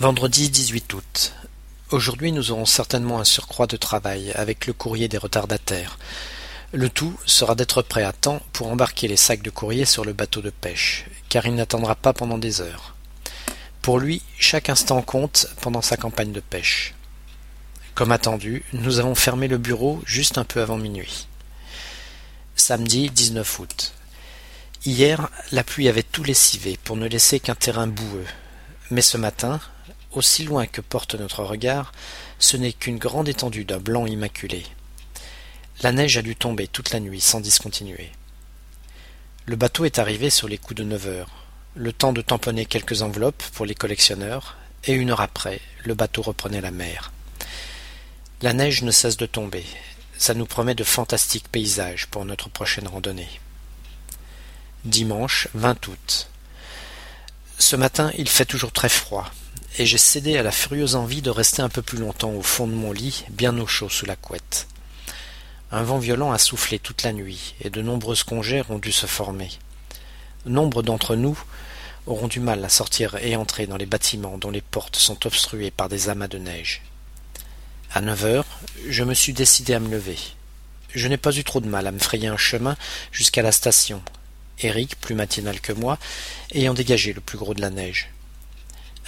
Vendredi 18 août. Aujourd'hui nous aurons certainement un surcroît de travail avec le courrier des retardataires. Le tout sera d'être prêt à temps pour embarquer les sacs de courrier sur le bateau de pêche, car il n'attendra pas pendant des heures. Pour lui, chaque instant compte pendant sa campagne de pêche. Comme attendu, nous avons fermé le bureau juste un peu avant minuit. Samedi 19 août. Hier, la pluie avait tout lessivé pour ne laisser qu'un terrain boueux. Mais ce matin, aussi loin que porte notre regard, ce n'est qu'une grande étendue d'un blanc immaculé. La neige a dû tomber toute la nuit sans discontinuer. Le bateau est arrivé sur les coups de neuf heures, le temps de tamponner quelques enveloppes pour les collectionneurs, et une heure après, le bateau reprenait la mer. La neige ne cesse de tomber, ça nous promet de fantastiques paysages pour notre prochaine randonnée. Dimanche 20 août. Ce matin, il fait toujours très froid, et j'ai cédé à la furieuse envie de rester un peu plus longtemps au fond de mon lit, bien au chaud sous la couette. Un vent violent a soufflé toute la nuit, et de nombreuses congères ont dû se former. Nombre d'entre nous auront du mal à sortir et entrer dans les bâtiments dont les portes sont obstruées par des amas de neige. À neuf heures, je me suis décidé à me lever. Je n'ai pas eu trop de mal à me frayer un chemin jusqu'à la station, Eric, plus matinal que moi, ayant dégagé le plus gros de la neige.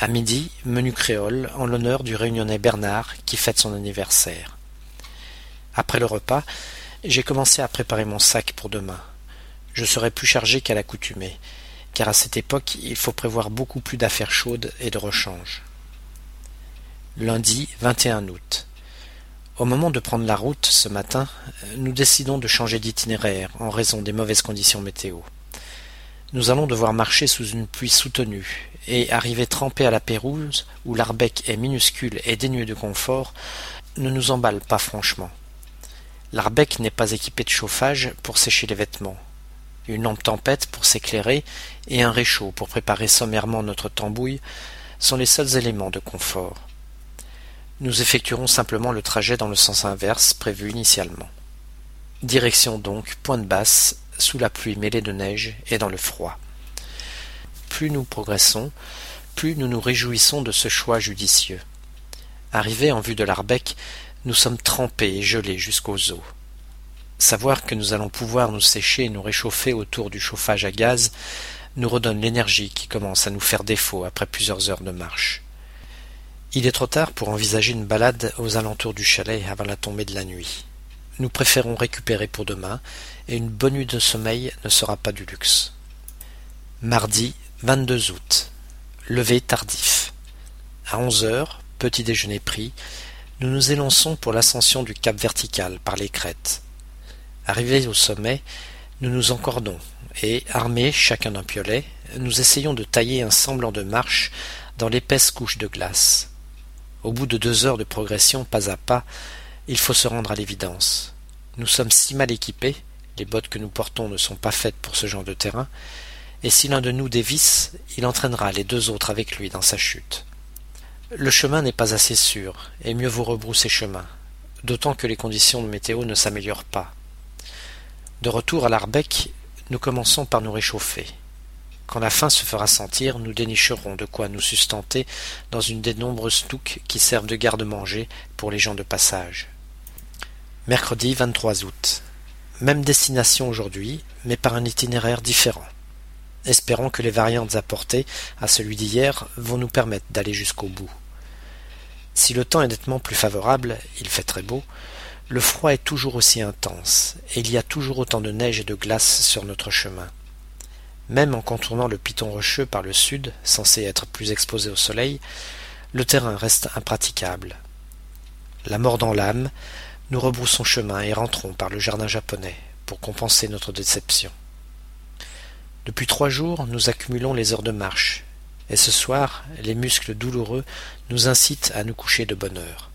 À midi, menu créole en l'honneur du réunionnais Bernard qui fête son anniversaire. Après le repas, j'ai commencé à préparer mon sac pour demain. Je serai plus chargé qu'à l'accoutumée, car à cette époque il faut prévoir beaucoup plus d'affaires chaudes et de rechange. Lundi 21 août. Au moment de prendre la route ce matin, nous décidons de changer d'itinéraire en raison des mauvaises conditions météo. Nous allons devoir marcher sous une pluie soutenue, et arriver trempés à la Pérouse, où l'arbec est minuscule et dénué de confort, ne nous emballe pas franchement. L'arbec n'est pas équipé de chauffage pour sécher les vêtements, une lampe tempête pour s'éclairer et un réchaud pour préparer sommairement notre tambouille sont les seuls éléments de confort. Nous effectuerons simplement le trajet dans le sens inverse prévu initialement. Direction donc Pointe Basse, sous la pluie mêlée de neige et dans le froid. Plus nous progressons, plus nous nous réjouissons de ce choix judicieux. Arrivés en vue de l'Arbec, nous sommes trempés et gelés jusqu'aux os. Savoir que nous allons pouvoir nous sécher et nous réchauffer autour du chauffage à gaz nous redonne l'énergie qui commence à nous faire défaut après plusieurs heures de marche. Il est trop tard pour envisager une balade aux alentours du chalet avant la tombée de la nuit. Nous préférons récupérer pour demain, et une bonne nuit de sommeil ne sera pas du luxe. Mardi 22 août. Levé tardif. À onze heures, petit déjeuner pris, nous nous élançons pour l'ascension du cap vertical par les crêtes. Arrivés au sommet, nous nous encordons, et, armés chacun d'un piolet, nous essayons de tailler un semblant de marche dans l'épaisse couche de glace. Au bout de deux heures de progression pas à pas, il faut se rendre à l'évidence. Nous sommes si mal équipés, les bottes que nous portons ne sont pas faites pour ce genre de terrain, et si l'un de nous dévisse, il entraînera les deux autres avec lui dans sa chute. Le chemin n'est pas assez sûr, et mieux vaut rebrousser chemin, d'autant que les conditions de météo ne s'améliorent pas. De retour à l'Arbec, nous commençons par nous réchauffer. Quand la faim se fera sentir, nous dénicherons de quoi nous sustenter dans une des nombreuses touques qui servent de garde-manger pour les gens de passage. Mercredi 23 août. Même destination aujourd'hui, mais par un itinéraire différent. Espérons que les variantes apportées à celui d'hier vont nous permettre d'aller jusqu'au bout. Si le temps est nettement plus favorable, il fait très beau, le froid est toujours aussi intense, et il y a toujours autant de neige et de glace sur notre chemin. Même en contournant le piton rocheux par le sud, censé être plus exposé au soleil, le terrain reste impraticable. La mort dans l'âme, nous rebroussons chemin et rentrons par le jardin japonais pour compenser notre déception. Depuis trois jours, nous accumulons les heures de marche, et ce soir, les muscles douloureux nous incitent à nous coucher de bonne heure.